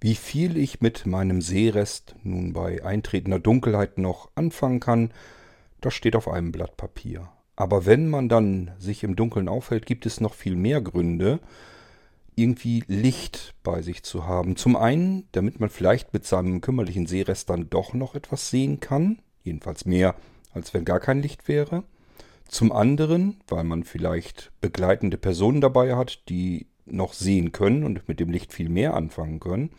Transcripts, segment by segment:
Wie viel ich mit meinem Seerest nun bei eintretender Dunkelheit noch anfangen kann, das steht auf einem Blatt Papier. Aber wenn man dann sich im Dunkeln aufhält, gibt es noch viel mehr Gründe, irgendwie Licht bei sich zu haben. Zum einen, damit man vielleicht mit seinem kümmerlichen Seerest dann doch noch etwas sehen kann, jedenfalls mehr, als wenn gar kein Licht wäre. Zum anderen, weil man vielleicht begleitende Personen dabei hat, die noch sehen können und mit dem Licht viel mehr anfangen können.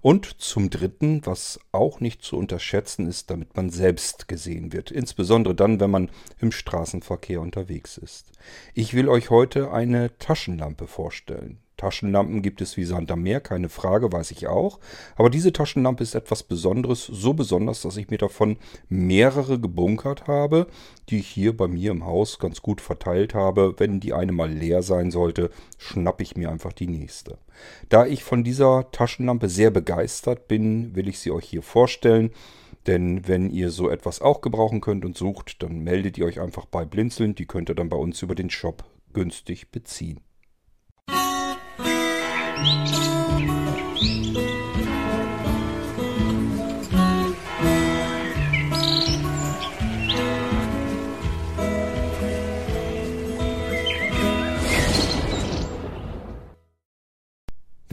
Und zum Dritten, was auch nicht zu unterschätzen ist, damit man selbst gesehen wird. Insbesondere dann, wenn man im Straßenverkehr unterwegs ist. Ich will euch heute eine Taschenlampe vorstellen. Taschenlampen gibt es wie Sand am Meer, keine Frage, weiß ich auch. Aber diese Taschenlampe ist etwas Besonderes, so besonders, dass ich mir davon mehrere gebunkert habe, die ich hier bei mir im Haus ganz gut verteilt habe. Wenn die eine mal leer sein sollte, schnappe ich mir einfach die nächste. Da ich von dieser Taschenlampe sehr begeistert bin, will ich sie euch hier vorstellen. Denn wenn ihr so etwas auch gebrauchen könnt und sucht, dann meldet ihr euch einfach bei Blinzeln. Die könnt ihr dann bei uns über den Shop günstig beziehen.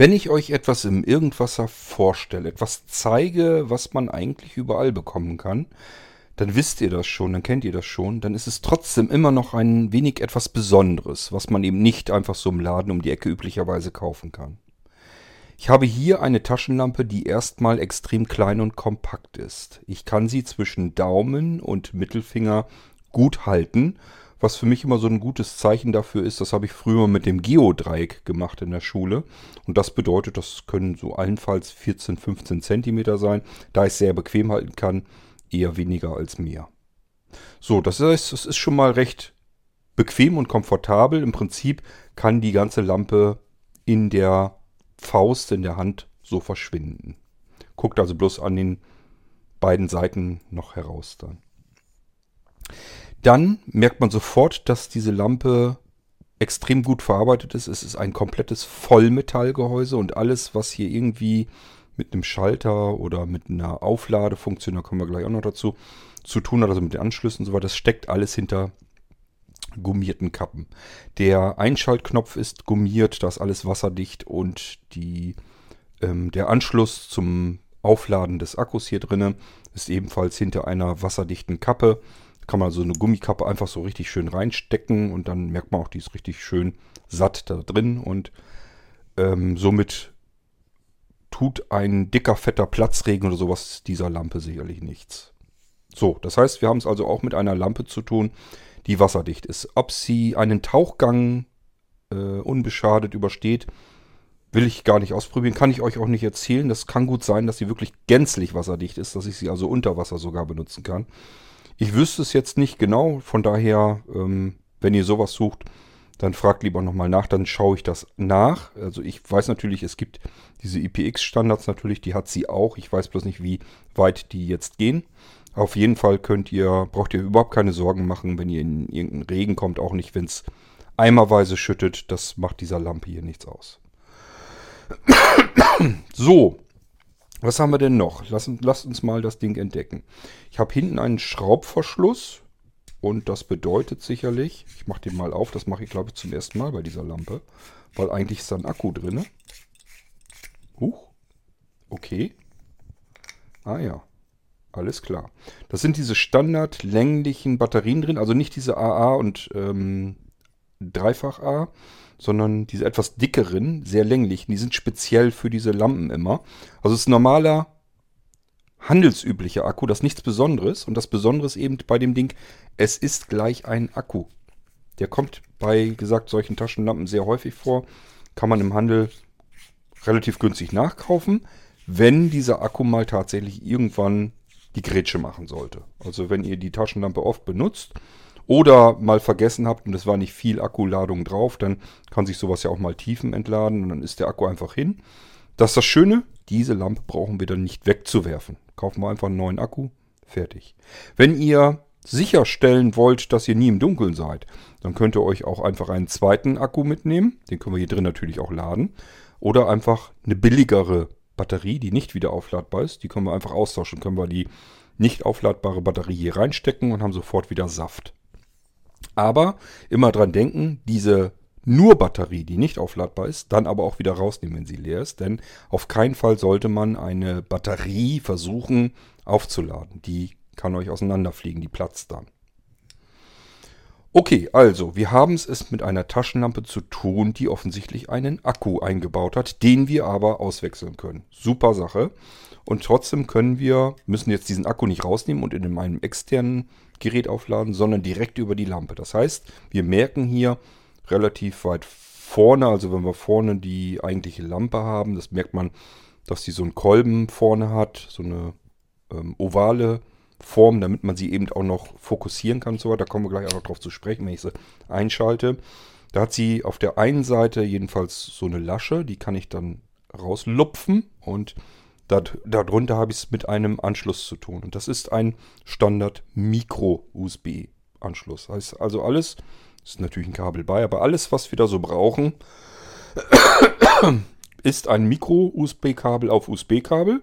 Wenn ich euch etwas im Irgendwasser vorstelle, etwas zeige, was man eigentlich überall bekommen kann, dann wisst ihr das schon, dann kennt ihr das schon, dann ist es trotzdem immer noch ein wenig etwas Besonderes, was man eben nicht einfach so im Laden um die Ecke üblicherweise kaufen kann. Ich habe hier eine Taschenlampe, die erstmal extrem klein und kompakt ist. Ich kann sie zwischen Daumen und Mittelfinger gut halten, was für mich immer so ein gutes Zeichen dafür ist, das habe ich früher mit dem Geodreieck gemacht in der Schule. Und das bedeutet, das können so allenfalls 14, 15 Zentimeter sein. Da ich sehr bequem halten kann, eher weniger als mehr. So, das heißt, es ist schon mal recht bequem und komfortabel. Im Prinzip kann die ganze Lampe in der Faust in der Hand so verschwinden. Guckt also bloß an den beiden Seiten noch heraus dann. Dann merkt man sofort, dass diese Lampe extrem gut verarbeitet ist. Es ist ein komplettes Vollmetallgehäuse und alles, was hier irgendwie mit einem Schalter oder mit einer Aufladefunktion, da kommen wir gleich auch noch dazu, zu tun hat, also mit den Anschlüssen und so weiter, das steckt alles hinter gummierten Kappen. Der Einschaltknopf ist gummiert, da ist alles wasserdicht und die, ähm, der Anschluss zum Aufladen des Akkus hier drinne ist ebenfalls hinter einer wasserdichten Kappe. Kann man so eine Gummikappe einfach so richtig schön reinstecken und dann merkt man auch, die ist richtig schön satt da drin und ähm, somit tut ein dicker, fetter Platzregen oder sowas dieser Lampe sicherlich nichts. So, das heißt, wir haben es also auch mit einer Lampe zu tun, die wasserdicht ist. Ob sie einen Tauchgang äh, unbeschadet übersteht, will ich gar nicht ausprobieren. Kann ich euch auch nicht erzählen. Das kann gut sein, dass sie wirklich gänzlich wasserdicht ist, dass ich sie also unter Wasser sogar benutzen kann. Ich wüsste es jetzt nicht genau. Von daher, ähm, wenn ihr sowas sucht, dann fragt lieber nochmal nach, dann schaue ich das nach. Also ich weiß natürlich, es gibt diese IPX-Standards natürlich, die hat sie auch. Ich weiß bloß nicht, wie weit die jetzt gehen. Auf jeden Fall könnt ihr, braucht ihr überhaupt keine Sorgen machen, wenn ihr in irgendeinen Regen kommt, auch nicht, wenn es eimerweise schüttet. Das macht dieser Lampe hier nichts aus. so, was haben wir denn noch? Lasst, lasst uns mal das Ding entdecken. Ich habe hinten einen Schraubverschluss und das bedeutet sicherlich, ich mache den mal auf, das mache ich glaube ich zum ersten Mal bei dieser Lampe, weil eigentlich ist da ein Akku drin. Huch, okay. Ah ja. Alles klar. Das sind diese standardlänglichen Batterien drin, also nicht diese AA und ähm, Dreifach A, sondern diese etwas dickeren, sehr länglichen. Die sind speziell für diese Lampen immer. Also es ist normaler, handelsüblicher Akku, das ist nichts Besonderes. Und das Besondere ist eben bei dem Ding, es ist gleich ein Akku. Der kommt bei, gesagt, solchen Taschenlampen sehr häufig vor. Kann man im Handel relativ günstig nachkaufen, wenn dieser Akku mal tatsächlich irgendwann die Grätsche machen sollte. Also wenn ihr die Taschenlampe oft benutzt oder mal vergessen habt und es war nicht viel Akkuladung drauf, dann kann sich sowas ja auch mal Tiefen entladen und dann ist der Akku einfach hin. Das ist das Schöne, diese Lampe brauchen wir dann nicht wegzuwerfen. Kaufen wir einfach einen neuen Akku, fertig. Wenn ihr sicherstellen wollt, dass ihr nie im Dunkeln seid, dann könnt ihr euch auch einfach einen zweiten Akku mitnehmen. Den können wir hier drin natürlich auch laden. Oder einfach eine billigere Batterie, die nicht wieder aufladbar ist. Die können wir einfach austauschen. Können wir die nicht aufladbare Batterie hier reinstecken und haben sofort wieder Saft. Aber immer dran denken, diese nur Batterie, die nicht aufladbar ist, dann aber auch wieder rausnehmen, wenn sie leer ist. Denn auf keinen Fall sollte man eine Batterie versuchen aufzuladen. Die kann euch auseinanderfliegen, die platzt dann. Okay, also, wir haben es mit einer Taschenlampe zu tun, die offensichtlich einen Akku eingebaut hat, den wir aber auswechseln können. Super Sache. Und trotzdem können wir, müssen jetzt diesen Akku nicht rausnehmen und in einem externen Gerät aufladen, sondern direkt über die Lampe. Das heißt, wir merken hier relativ weit vorne, also wenn wir vorne die eigentliche Lampe haben, das merkt man, dass die so einen Kolben vorne hat, so eine ähm, ovale Form, damit man sie eben auch noch fokussieren kann und so weiter. Da kommen wir gleich auch noch drauf zu sprechen, wenn ich sie einschalte. Da hat sie auf der einen Seite jedenfalls so eine Lasche, die kann ich dann rauslupfen und darunter habe ich es mit einem Anschluss zu tun. Und das ist ein Standard Micro-USB-Anschluss. Heißt also alles, ist natürlich ein Kabel bei, aber alles, was wir da so brauchen, ist ein Micro-USB-Kabel auf USB-Kabel.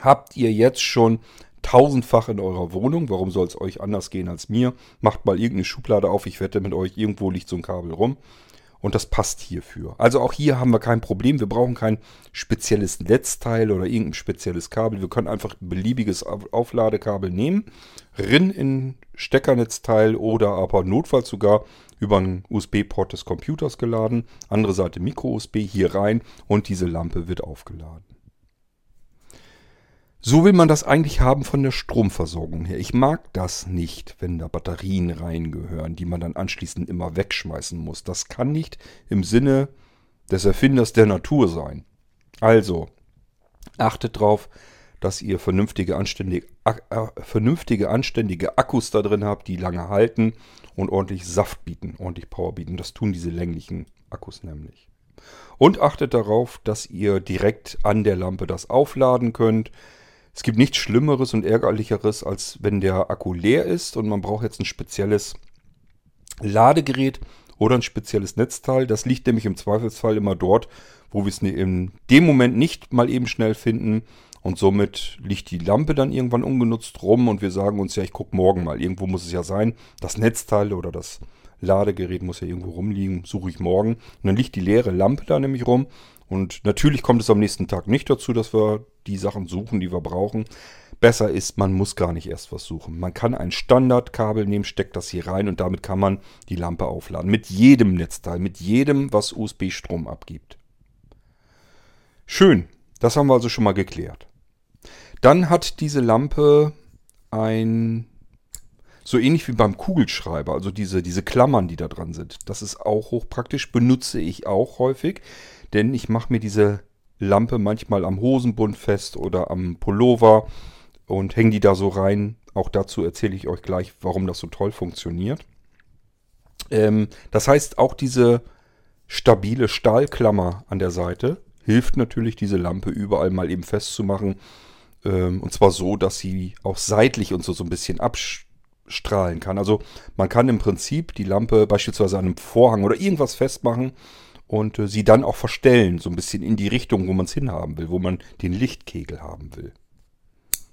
Habt ihr jetzt schon tausendfach in eurer Wohnung. Warum soll es euch anders gehen als mir? Macht mal irgendeine Schublade auf. Ich wette mit euch, irgendwo liegt so ein Kabel rum. Und das passt hierfür. Also auch hier haben wir kein Problem. Wir brauchen kein spezielles Netzteil oder irgendein spezielles Kabel. Wir können einfach ein beliebiges Aufladekabel nehmen, rin in Steckernetzteil oder aber notfalls sogar über einen USB-Port des Computers geladen. Andere Seite Micro-USB hier rein und diese Lampe wird aufgeladen. So will man das eigentlich haben von der Stromversorgung her. Ich mag das nicht, wenn da Batterien reingehören, die man dann anschließend immer wegschmeißen muss. Das kann nicht im Sinne des Erfinders der Natur sein. Also, achtet darauf, dass ihr vernünftige anständige, äh, vernünftige, anständige Akkus da drin habt, die lange halten und ordentlich Saft bieten, ordentlich Power bieten. Das tun diese länglichen Akkus nämlich. Und achtet darauf, dass ihr direkt an der Lampe das aufladen könnt. Es gibt nichts Schlimmeres und Ärgerlicheres, als wenn der Akku leer ist und man braucht jetzt ein spezielles Ladegerät oder ein spezielles Netzteil. Das liegt nämlich im Zweifelsfall immer dort, wo wir es in dem Moment nicht mal eben schnell finden. Und somit liegt die Lampe dann irgendwann ungenutzt rum und wir sagen uns ja, ich gucke morgen mal. Irgendwo muss es ja sein. Das Netzteil oder das Ladegerät muss ja irgendwo rumliegen. Suche ich morgen. Und dann liegt die leere Lampe da nämlich rum. Und natürlich kommt es am nächsten Tag nicht dazu, dass wir die Sachen suchen, die wir brauchen. Besser ist, man muss gar nicht erst was suchen. Man kann ein Standardkabel nehmen, steckt das hier rein und damit kann man die Lampe aufladen. Mit jedem Netzteil, mit jedem, was USB-Strom abgibt. Schön, das haben wir also schon mal geklärt. Dann hat diese Lampe ein, so ähnlich wie beim Kugelschreiber, also diese, diese Klammern, die da dran sind. Das ist auch hochpraktisch, benutze ich auch häufig, denn ich mache mir diese Lampe manchmal am Hosenbund fest oder am Pullover und hänge die da so rein. Auch dazu erzähle ich euch gleich, warum das so toll funktioniert. Ähm, das heißt, auch diese stabile Stahlklammer an der Seite hilft natürlich, diese Lampe überall mal eben festzumachen. Ähm, und zwar so, dass sie auch seitlich und so, so ein bisschen abstrahlen kann. Also man kann im Prinzip die Lampe beispielsweise an einem Vorhang oder irgendwas festmachen und äh, sie dann auch verstellen, so ein bisschen in die Richtung, wo man es hinhaben will, wo man den Lichtkegel haben will.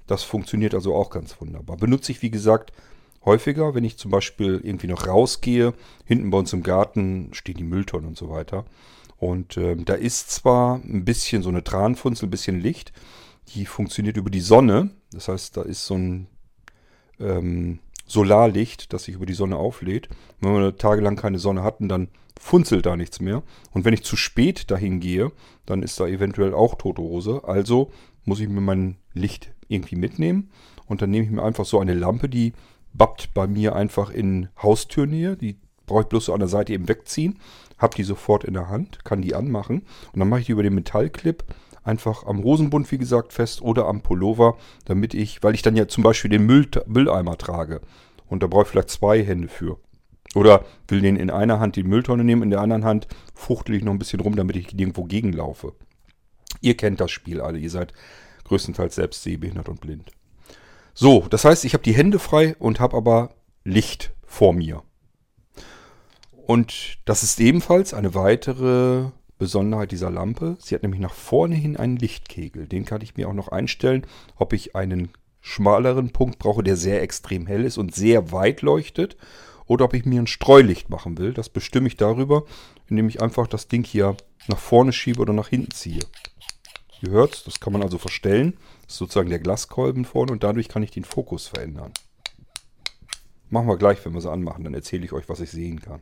Das funktioniert also auch ganz wunderbar. Benutze ich, wie gesagt, häufiger, wenn ich zum Beispiel irgendwie noch rausgehe. Hinten bei uns im Garten stehen die Mülltonnen und so weiter. Und äh, da ist zwar ein bisschen so eine Tranfunzel, ein bisschen Licht. Die funktioniert über die Sonne. Das heißt, da ist so ein ähm, Solarlicht, das sich über die Sonne auflädt. Wenn wir tagelang keine Sonne hatten, dann funzelt da nichts mehr. Und wenn ich zu spät dahin gehe, dann ist da eventuell auch tote Hose. Also muss ich mir mein Licht irgendwie mitnehmen. Und dann nehme ich mir einfach so eine Lampe, die bappt bei mir einfach in Haustürnähe. Die brauche ich bloß so an der Seite eben wegziehen. Habe die sofort in der Hand, kann die anmachen. Und dann mache ich die über den Metallclip einfach am Hosenbund, wie gesagt, fest oder am Pullover, damit ich, weil ich dann ja zum Beispiel den Müll, Mülleimer trage. Und da brauche ich vielleicht zwei Hände für. Oder will den in einer Hand die Mülltonne nehmen, in der anderen Hand fuchtel ich noch ein bisschen rum, damit ich irgendwo gegenlaufe. Ihr kennt das Spiel alle, ihr seid größtenteils selbst sehbehindert und blind. So, das heißt, ich habe die Hände frei und habe aber Licht vor mir. Und das ist ebenfalls eine weitere Besonderheit dieser Lampe. Sie hat nämlich nach vorne hin einen Lichtkegel. Den kann ich mir auch noch einstellen, ob ich einen schmaleren Punkt brauche, der sehr extrem hell ist und sehr weit leuchtet. Oder ob ich mir ein Streulicht machen will. Das bestimme ich darüber, indem ich einfach das Ding hier nach vorne schiebe oder nach hinten ziehe. Ihr hört das kann man also verstellen. Das ist sozusagen der Glaskolben vorne und dadurch kann ich den Fokus verändern. Machen wir gleich, wenn wir sie anmachen, dann erzähle ich euch, was ich sehen kann.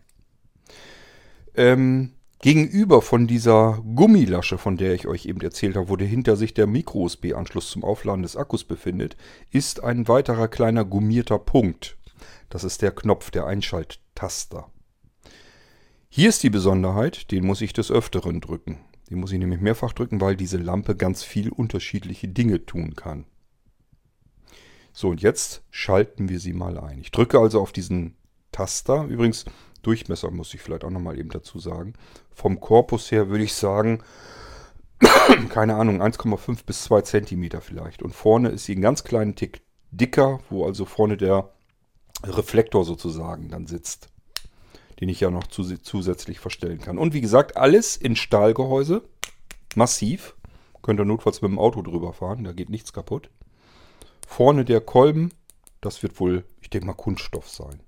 Ähm, gegenüber von dieser Gummilasche, von der ich euch eben erzählt habe, wo hinter sich der Micro-USB-Anschluss zum Aufladen des Akkus befindet, ist ein weiterer kleiner gummierter Punkt. Das ist der Knopf, der Einschalttaster. Hier ist die Besonderheit, den muss ich des Öfteren drücken. Den muss ich nämlich mehrfach drücken, weil diese Lampe ganz viel unterschiedliche Dinge tun kann. So, und jetzt schalten wir sie mal ein. Ich drücke also auf diesen Taster. Übrigens, Durchmesser muss ich vielleicht auch nochmal eben dazu sagen. Vom Korpus her würde ich sagen, keine Ahnung, 1,5 bis 2 Zentimeter vielleicht. Und vorne ist sie einen ganz kleinen Tick dicker, wo also vorne der Reflektor sozusagen dann sitzt den ich ja noch zusätzlich verstellen kann. Und wie gesagt, alles in Stahlgehäuse, massiv. Könnt ihr notfalls mit dem Auto drüber fahren, da geht nichts kaputt. Vorne der Kolben, das wird wohl, ich denke mal, Kunststoff sein.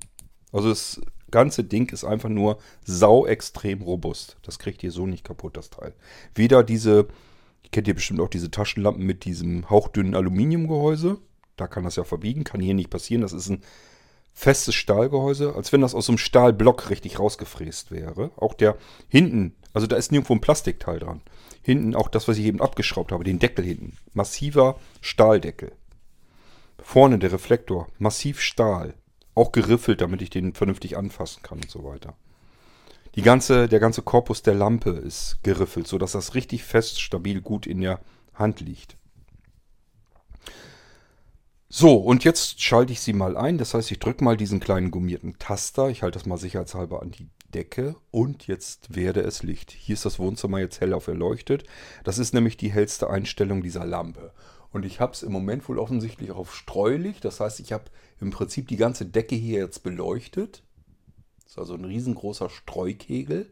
Also das ganze Ding ist einfach nur sau extrem robust. Das kriegt ihr so nicht kaputt, das Teil. Weder diese, kennt ihr bestimmt auch diese Taschenlampen mit diesem hauchdünnen Aluminiumgehäuse. Da kann das ja verbiegen, kann hier nicht passieren. Das ist ein festes Stahlgehäuse, als wenn das aus so einem Stahlblock richtig rausgefräst wäre. Auch der hinten, also da ist nirgendwo ein Plastikteil dran. Hinten auch das, was ich eben abgeschraubt habe, den Deckel hinten. Massiver Stahldeckel. Vorne der Reflektor, massiv Stahl. Auch geriffelt, damit ich den vernünftig anfassen kann und so weiter. Die ganze, der ganze Korpus der Lampe ist geriffelt, sodass das richtig fest, stabil, gut in der Hand liegt. So, und jetzt schalte ich sie mal ein. Das heißt, ich drücke mal diesen kleinen gummierten Taster. Ich halte das mal sicherheitshalber an die Decke und jetzt werde es Licht. Hier ist das Wohnzimmer jetzt hell auf erleuchtet. Das ist nämlich die hellste Einstellung dieser Lampe. Und ich habe es im Moment wohl offensichtlich auf Streulicht. Das heißt, ich habe im Prinzip die ganze Decke hier jetzt beleuchtet. Das ist also ein riesengroßer Streukegel.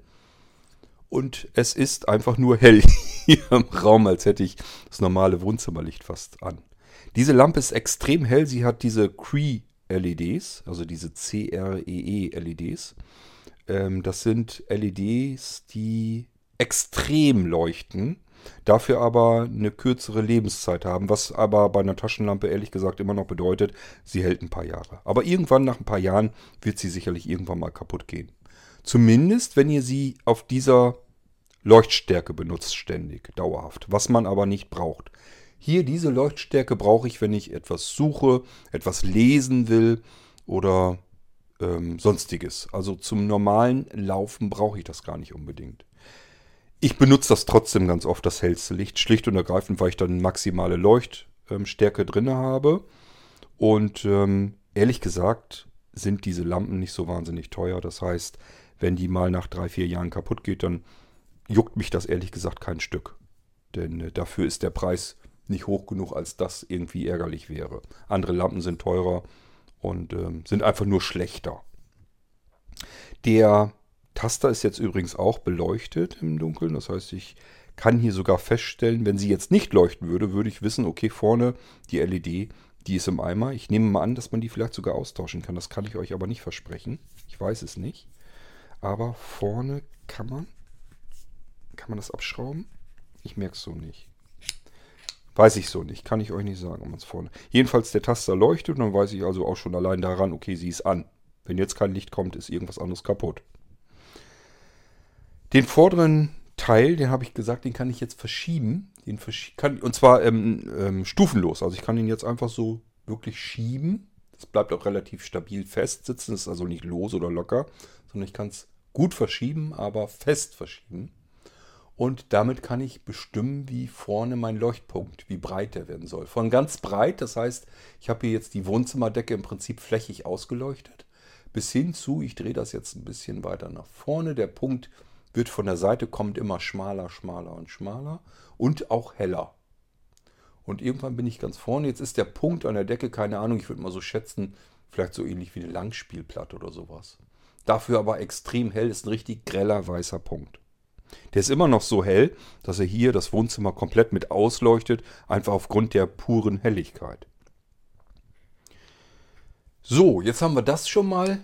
Und es ist einfach nur hell hier im Raum, als hätte ich das normale Wohnzimmerlicht fast an. Diese Lampe ist extrem hell. Sie hat diese Cree-LEDs, also diese CREE-LEDs. Ähm, das sind LEDs, die extrem leuchten, dafür aber eine kürzere Lebenszeit haben, was aber bei einer Taschenlampe ehrlich gesagt immer noch bedeutet, sie hält ein paar Jahre. Aber irgendwann nach ein paar Jahren wird sie sicherlich irgendwann mal kaputt gehen. Zumindest, wenn ihr sie auf dieser Leuchtstärke benutzt ständig, dauerhaft, was man aber nicht braucht. Hier diese Leuchtstärke brauche ich, wenn ich etwas suche, etwas lesen will oder ähm, sonstiges. Also zum normalen Laufen brauche ich das gar nicht unbedingt. Ich benutze das trotzdem ganz oft, das hellste Licht, schlicht und ergreifend, weil ich dann maximale Leuchtstärke drin habe. Und ähm, ehrlich gesagt sind diese Lampen nicht so wahnsinnig teuer. Das heißt, wenn die mal nach drei, vier Jahren kaputt geht, dann juckt mich das ehrlich gesagt kein Stück. Denn äh, dafür ist der Preis nicht hoch genug, als das irgendwie ärgerlich wäre. Andere Lampen sind teurer und ähm, sind einfach nur schlechter. Der Taster ist jetzt übrigens auch beleuchtet im Dunkeln. Das heißt, ich kann hier sogar feststellen, wenn sie jetzt nicht leuchten würde, würde ich wissen, okay, vorne die LED, die ist im Eimer. Ich nehme mal an, dass man die vielleicht sogar austauschen kann. Das kann ich euch aber nicht versprechen. Ich weiß es nicht. Aber vorne kann man. Kann man das abschrauben? Ich merke es so nicht. Weiß ich so nicht. Kann ich euch nicht sagen, ob man es vorne. Jedenfalls der Taster leuchtet dann weiß ich also auch schon allein daran, okay, sie ist an. Wenn jetzt kein Licht kommt, ist irgendwas anderes kaputt. Den vorderen Teil, den habe ich gesagt, den kann ich jetzt verschieben. Den verschi kann, und zwar ähm, ähm, stufenlos. Also ich kann ihn jetzt einfach so wirklich schieben. Das bleibt auch relativ stabil fest sitzen. Das ist also nicht los oder locker, sondern ich kann es gut verschieben, aber fest verschieben. Und damit kann ich bestimmen, wie vorne mein Leuchtpunkt, wie breit der werden soll. Von ganz breit, das heißt, ich habe hier jetzt die Wohnzimmerdecke im Prinzip flächig ausgeleuchtet, bis hin zu, ich drehe das jetzt ein bisschen weiter nach vorne. Der Punkt wird von der Seite kommt immer schmaler, schmaler und schmaler und auch heller. Und irgendwann bin ich ganz vorne. Jetzt ist der Punkt an der Decke, keine Ahnung, ich würde mal so schätzen, vielleicht so ähnlich wie eine Langspielplatte oder sowas. Dafür aber extrem hell, ist ein richtig greller weißer Punkt. Der ist immer noch so hell, dass er hier das Wohnzimmer komplett mit ausleuchtet, einfach aufgrund der puren Helligkeit. So, jetzt haben wir das schon mal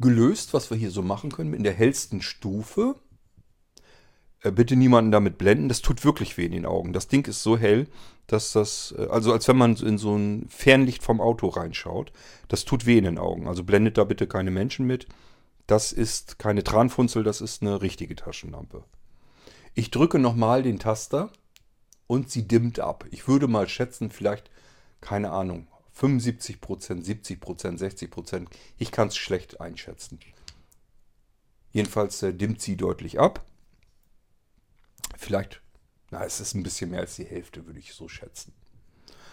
gelöst, was wir hier so machen können in der hellsten Stufe. Äh, bitte niemanden damit blenden, das tut wirklich weh in den Augen. Das Ding ist so hell, dass das, äh, also als wenn man in so ein Fernlicht vom Auto reinschaut, das tut weh in den Augen. Also blendet da bitte keine Menschen mit. Das ist keine Tranfunzel, das ist eine richtige Taschenlampe. Ich drücke nochmal den Taster und sie dimmt ab. Ich würde mal schätzen, vielleicht, keine Ahnung, 75%, 70%, 60%. Ich kann es schlecht einschätzen. Jedenfalls äh, dimmt sie deutlich ab. Vielleicht, na, es ist ein bisschen mehr als die Hälfte, würde ich so schätzen.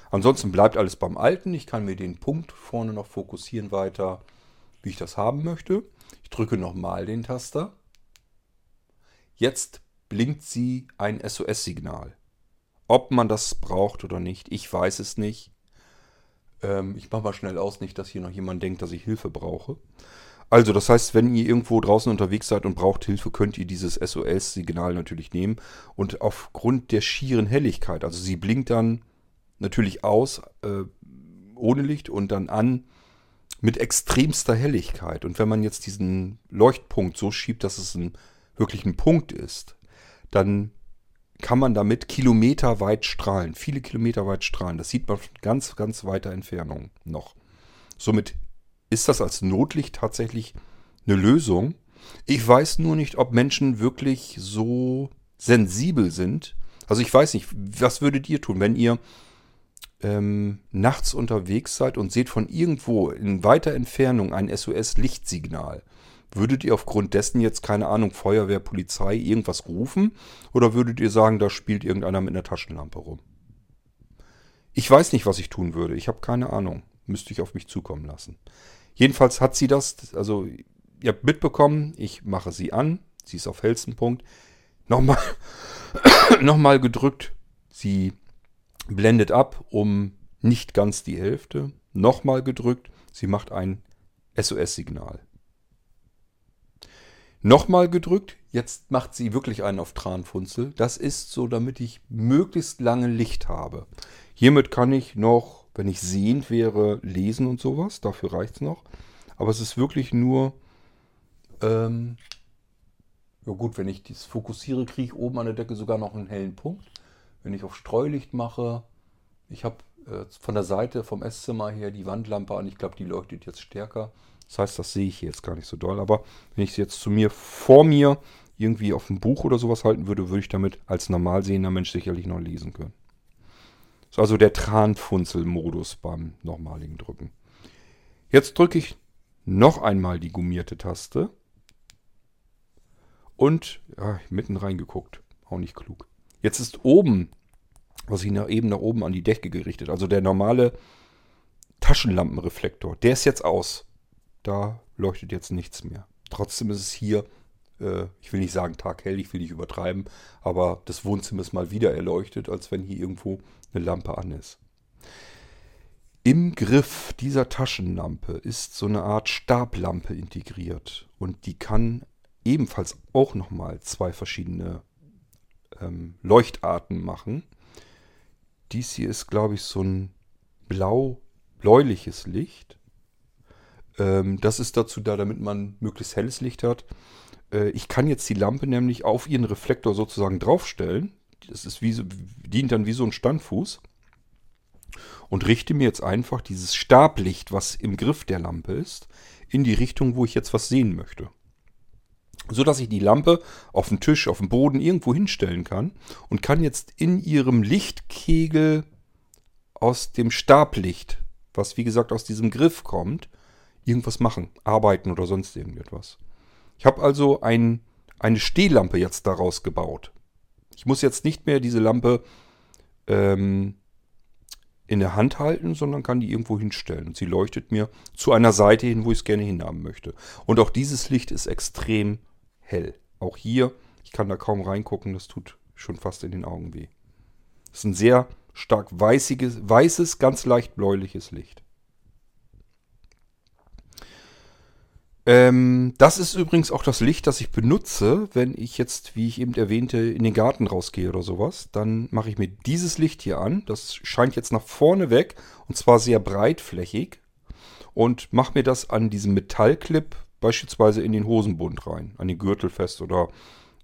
Ansonsten bleibt alles beim Alten. Ich kann mir den Punkt vorne noch fokussieren weiter, wie ich das haben möchte. Ich drücke nochmal den Taster. Jetzt blinkt sie ein SOS-Signal. Ob man das braucht oder nicht, ich weiß es nicht. Ähm, ich mache mal schnell aus, nicht, dass hier noch jemand denkt, dass ich Hilfe brauche. Also, das heißt, wenn ihr irgendwo draußen unterwegs seid und braucht Hilfe, könnt ihr dieses SOS-Signal natürlich nehmen. Und aufgrund der schieren Helligkeit, also sie blinkt dann natürlich aus äh, ohne Licht und dann an mit extremster Helligkeit. Und wenn man jetzt diesen Leuchtpunkt so schiebt, dass es ein, wirklich ein Punkt ist, dann kann man damit kilometerweit strahlen, viele Kilometer weit strahlen. Das sieht man von ganz, ganz weiter Entfernung noch. Somit ist das als Notlicht tatsächlich eine Lösung. Ich weiß nur nicht, ob Menschen wirklich so sensibel sind. Also ich weiß nicht, was würdet ihr tun, wenn ihr ähm, nachts unterwegs seid und seht von irgendwo in weiter Entfernung ein SOS-Lichtsignal? Würdet ihr aufgrund dessen jetzt, keine Ahnung, Feuerwehr, Polizei, irgendwas rufen? Oder würdet ihr sagen, da spielt irgendeiner mit einer Taschenlampe rum? Ich weiß nicht, was ich tun würde. Ich habe keine Ahnung. Müsste ich auf mich zukommen lassen. Jedenfalls hat sie das, also ihr habt mitbekommen, ich mache sie an, sie ist auf hellsten Punkt. Nochmal, nochmal gedrückt, sie blendet ab um nicht ganz die Hälfte. Nochmal gedrückt, sie macht ein SOS-Signal. Nochmal gedrückt, jetzt macht sie wirklich einen auf Tranfunzel. Das ist so, damit ich möglichst lange Licht habe. Hiermit kann ich noch wenn ich sehend wäre, lesen und sowas. Dafür reicht es noch. Aber es ist wirklich nur, ähm, ja gut, wenn ich das fokussiere, kriege ich oben an der Decke sogar noch einen hellen Punkt. Wenn ich auf Streulicht mache, ich habe äh, von der Seite vom Esszimmer her die Wandlampe an. Ich glaube, die leuchtet jetzt stärker. Das heißt, das sehe ich hier jetzt gar nicht so doll. Aber wenn ich es jetzt zu mir vor mir irgendwie auf ein Buch oder sowas halten würde, würde ich damit als normal sehender Mensch sicherlich noch lesen können. Das ist also der Tranfunzel-Modus beim normaligen Drücken. Jetzt drücke ich noch einmal die gummierte Taste. Und, ja, mitten reingeguckt. Auch nicht klug. Jetzt ist oben, was ich nach, eben nach oben an die Decke gerichtet, also der normale Taschenlampenreflektor, der ist jetzt aus. Da leuchtet jetzt nichts mehr. Trotzdem ist es hier äh, ich will nicht sagen taghell, ich will nicht übertreiben, aber das Wohnzimmer ist mal wieder erleuchtet, als wenn hier irgendwo eine Lampe an ist. Im Griff dieser Taschenlampe ist so eine Art Stablampe integriert und die kann ebenfalls auch nochmal zwei verschiedene ähm, Leuchtarten machen. Dies hier ist, glaube ich, so ein blau-bläuliches Licht. Ähm, das ist dazu da, damit man möglichst helles Licht hat. Äh, ich kann jetzt die Lampe nämlich auf ihren Reflektor sozusagen draufstellen. Das ist wie dient dann wie so ein Standfuß. Und richte mir jetzt einfach dieses Stablicht, was im Griff der Lampe ist, in die Richtung, wo ich jetzt was sehen möchte. So dass ich die Lampe auf dem Tisch, auf dem Boden irgendwo hinstellen kann und kann jetzt in ihrem Lichtkegel aus dem Stablicht, was wie gesagt aus diesem Griff kommt, irgendwas machen, arbeiten oder sonst irgendetwas. Ich habe also ein, eine Stehlampe jetzt daraus gebaut. Ich muss jetzt nicht mehr diese Lampe ähm, in der Hand halten, sondern kann die irgendwo hinstellen. Und sie leuchtet mir zu einer Seite hin, wo ich es gerne hinhaben möchte. Und auch dieses Licht ist extrem hell. Auch hier, ich kann da kaum reingucken, das tut schon fast in den Augen weh. Es ist ein sehr stark weißiges, weißes, ganz leicht bläuliches Licht. Ähm, das ist übrigens auch das Licht, das ich benutze, wenn ich jetzt, wie ich eben erwähnte, in den Garten rausgehe oder sowas. Dann mache ich mir dieses Licht hier an. Das scheint jetzt nach vorne weg und zwar sehr breitflächig. Und mache mir das an diesem Metallclip beispielsweise in den Hosenbund rein, an den Gürtel fest oder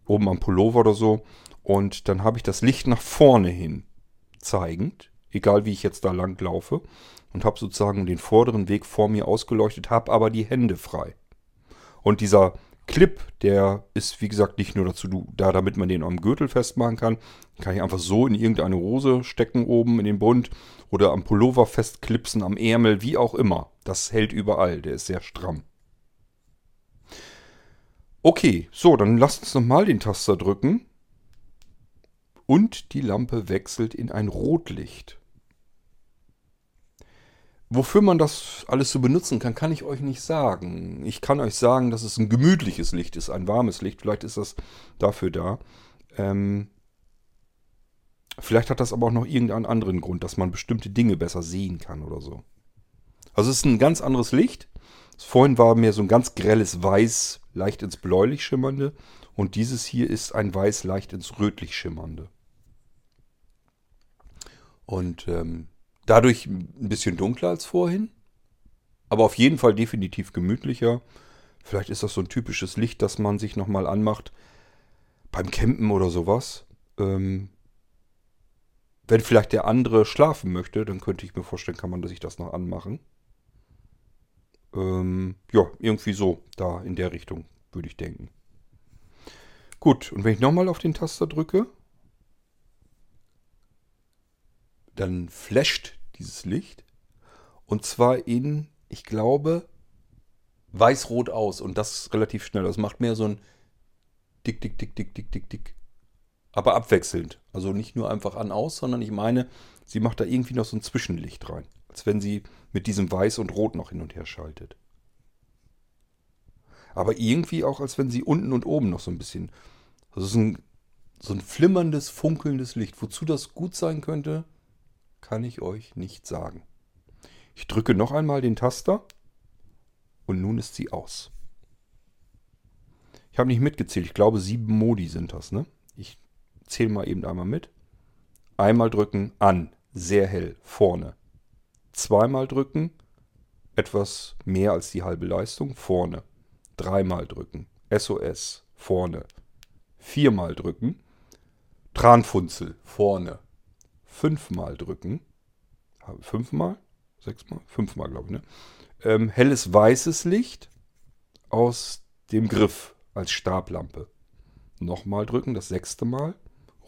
oben am Pullover oder so. Und dann habe ich das Licht nach vorne hin zeigend, egal wie ich jetzt da lang laufe. Und habe sozusagen den vorderen Weg vor mir ausgeleuchtet, habe aber die Hände frei. Und dieser Clip, der ist wie gesagt nicht nur dazu da, damit man den am Gürtel festmachen kann. Kann ich einfach so in irgendeine Hose stecken oben in den Bund oder am Pullover festklipsen, am Ärmel, wie auch immer. Das hält überall, der ist sehr stramm. Okay, so, dann lasst uns nochmal den Taster drücken. Und die Lampe wechselt in ein Rotlicht. Wofür man das alles so benutzen kann, kann ich euch nicht sagen. Ich kann euch sagen, dass es ein gemütliches Licht ist, ein warmes Licht. Vielleicht ist das dafür da. Ähm, vielleicht hat das aber auch noch irgendeinen anderen Grund, dass man bestimmte Dinge besser sehen kann oder so. Also es ist ein ganz anderes Licht. Vorhin war mir so ein ganz grelles Weiß, leicht ins Bläulich schimmernde. Und dieses hier ist ein Weiß, leicht ins Rötlich schimmernde. Und ähm, Dadurch ein bisschen dunkler als vorhin. Aber auf jeden Fall definitiv gemütlicher. Vielleicht ist das so ein typisches Licht, das man sich nochmal anmacht beim Campen oder sowas. Ähm, wenn vielleicht der andere schlafen möchte, dann könnte ich mir vorstellen, kann man sich das noch anmachen. Ähm, ja, irgendwie so, da in der Richtung, würde ich denken. Gut, und wenn ich nochmal auf den Taster drücke, dann flasht dieses Licht. Und zwar in, ich glaube, weiß-rot aus. Und das relativ schnell. Das macht mehr so ein dick, dick, dick, dick, dick, dick, dick. Aber abwechselnd. Also nicht nur einfach an aus, sondern ich meine, sie macht da irgendwie noch so ein Zwischenlicht rein. Als wenn sie mit diesem Weiß und Rot noch hin und her schaltet. Aber irgendwie auch, als wenn sie unten und oben noch so ein bisschen. Also es ist ein, so ein flimmerndes, funkelndes Licht. Wozu das gut sein könnte, kann ich euch nicht sagen. Ich drücke noch einmal den Taster und nun ist sie aus. Ich habe nicht mitgezählt. Ich glaube, sieben Modi sind das. Ne? Ich zähle mal eben einmal mit. Einmal drücken, an, sehr hell, vorne. Zweimal drücken, etwas mehr als die halbe Leistung, vorne. Dreimal drücken, SOS, vorne. Viermal drücken, Tranfunzel, vorne fünfmal drücken. Fünfmal? Sechsmal? Fünfmal, glaube ich, ne? Ähm, helles weißes Licht aus dem Griff als Stablampe. Nochmal drücken, das sechste Mal.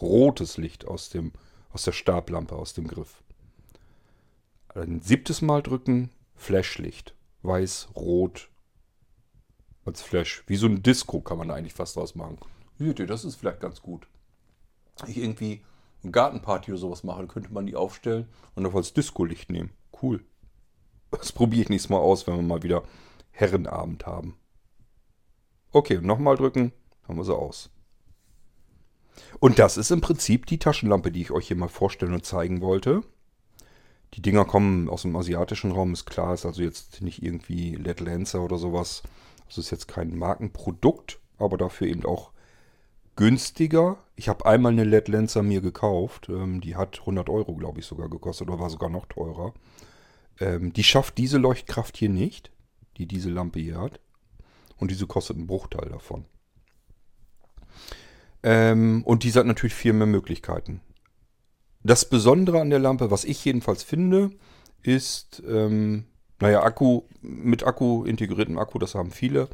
Rotes Licht aus, dem, aus der Stablampe, aus dem Griff. Ein siebtes Mal drücken, Flashlicht. Weiß, rot als Flash. Wie so ein Disco kann man da eigentlich fast draus machen. Das ist vielleicht ganz gut. Ich irgendwie eine Gartenparty oder sowas machen, könnte man die aufstellen und auch als Disco-Licht nehmen. Cool. Das probiere ich nächstes Mal aus, wenn wir mal wieder Herrenabend haben. Okay, nochmal drücken, haben wir sie aus. Und das ist im Prinzip die Taschenlampe, die ich euch hier mal vorstellen und zeigen wollte. Die Dinger kommen aus dem asiatischen Raum, ist klar, ist also jetzt nicht irgendwie LED Lancer oder sowas. Das ist jetzt kein Markenprodukt, aber dafür eben auch günstiger. Ich habe einmal eine LED Lancer mir gekauft. Ähm, die hat 100 Euro, glaube ich, sogar gekostet oder war sogar noch teurer. Ähm, die schafft diese Leuchtkraft hier nicht, die diese Lampe hier hat. Und diese kostet einen Bruchteil davon. Ähm, und diese hat natürlich viel mehr Möglichkeiten. Das Besondere an der Lampe, was ich jedenfalls finde, ist, ähm, naja, Akku, mit Akku, integriertem Akku, das haben viele.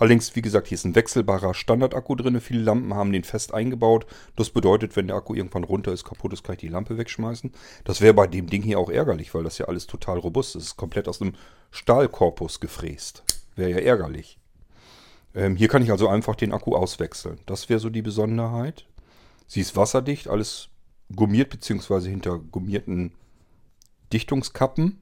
Allerdings, wie gesagt, hier ist ein wechselbarer Standardakku drin. Viele Lampen haben den fest eingebaut. Das bedeutet, wenn der Akku irgendwann runter ist, kaputt ist, kann ich die Lampe wegschmeißen. Das wäre bei dem Ding hier auch ärgerlich, weil das ja alles total robust ist. Komplett aus einem Stahlkorpus gefräst. Wäre ja ärgerlich. Ähm, hier kann ich also einfach den Akku auswechseln. Das wäre so die Besonderheit. Sie ist wasserdicht, alles gummiert bzw. hinter gummierten Dichtungskappen.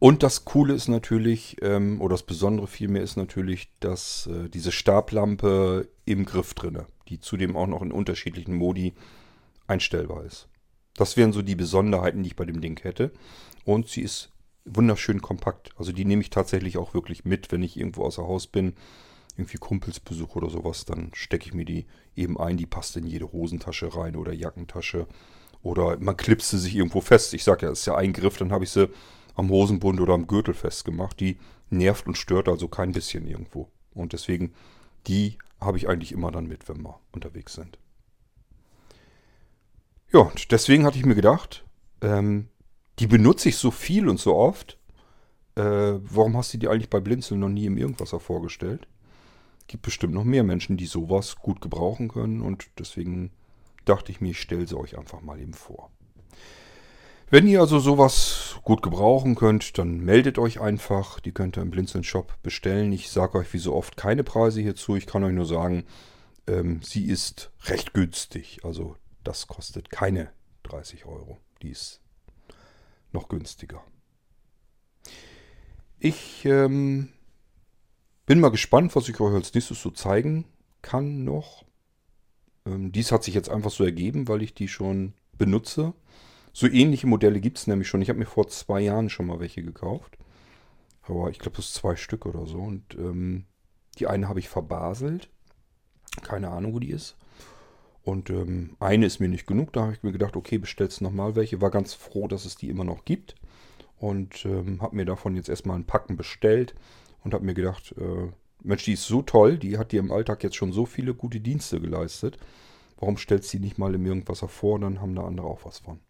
Und das Coole ist natürlich, ähm, oder das Besondere vielmehr ist natürlich, dass äh, diese Stablampe im Griff drinne, die zudem auch noch in unterschiedlichen Modi einstellbar ist. Das wären so die Besonderheiten, die ich bei dem Ding hätte. Und sie ist wunderschön kompakt. Also die nehme ich tatsächlich auch wirklich mit, wenn ich irgendwo außer Haus bin, irgendwie Kumpelsbesuch oder sowas, dann stecke ich mir die eben ein. Die passt in jede Hosentasche rein oder Jackentasche. Oder man klipst sie sich irgendwo fest. Ich sage ja, es ist ja ein Griff, dann habe ich sie am Hosenbund oder am Gürtel festgemacht. Die nervt und stört also kein bisschen irgendwo. Und deswegen, die habe ich eigentlich immer dann mit, wenn wir unterwegs sind. Ja, und deswegen hatte ich mir gedacht, ähm, die benutze ich so viel und so oft. Äh, warum hast du die eigentlich bei Blinzeln noch nie im Irgendwasser vorgestellt? Gibt bestimmt noch mehr Menschen, die sowas gut gebrauchen können und deswegen dachte ich mir, ich stelle sie euch einfach mal eben vor. Wenn ihr also sowas gut gebrauchen könnt, dann meldet euch einfach. Die könnt ihr im Blinzeln Shop bestellen. Ich sage euch wie so oft keine Preise hierzu. Ich kann euch nur sagen, ähm, sie ist recht günstig. Also das kostet keine 30 Euro. Die ist noch günstiger. Ich ähm, bin mal gespannt, was ich euch als nächstes so zeigen kann noch. Ähm, dies hat sich jetzt einfach so ergeben, weil ich die schon benutze. So ähnliche Modelle gibt es nämlich schon. Ich habe mir vor zwei Jahren schon mal welche gekauft. Aber ich glaube, das ist zwei Stück oder so. Und ähm, die eine habe ich verbaselt. Keine Ahnung, wo die ist. Und ähm, eine ist mir nicht genug. Da habe ich mir gedacht, okay, bestellst nochmal welche. War ganz froh, dass es die immer noch gibt. Und ähm, habe mir davon jetzt erstmal ein Packen bestellt. Und habe mir gedacht, äh, Mensch, die ist so toll. Die hat dir im Alltag jetzt schon so viele gute Dienste geleistet. Warum stellst du die nicht mal im Irgendwas vor? Dann haben da andere auch was von.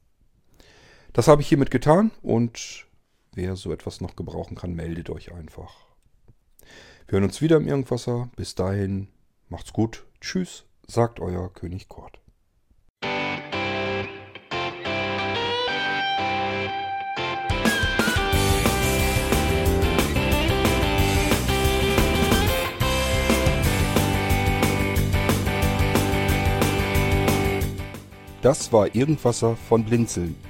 Das habe ich hiermit getan. Und wer so etwas noch gebrauchen kann, meldet euch einfach. Wir hören uns wieder im Irgendwasser. Bis dahin, macht's gut. Tschüss sagt euer König Kort. Das war Irgendwasser von Blinzeln.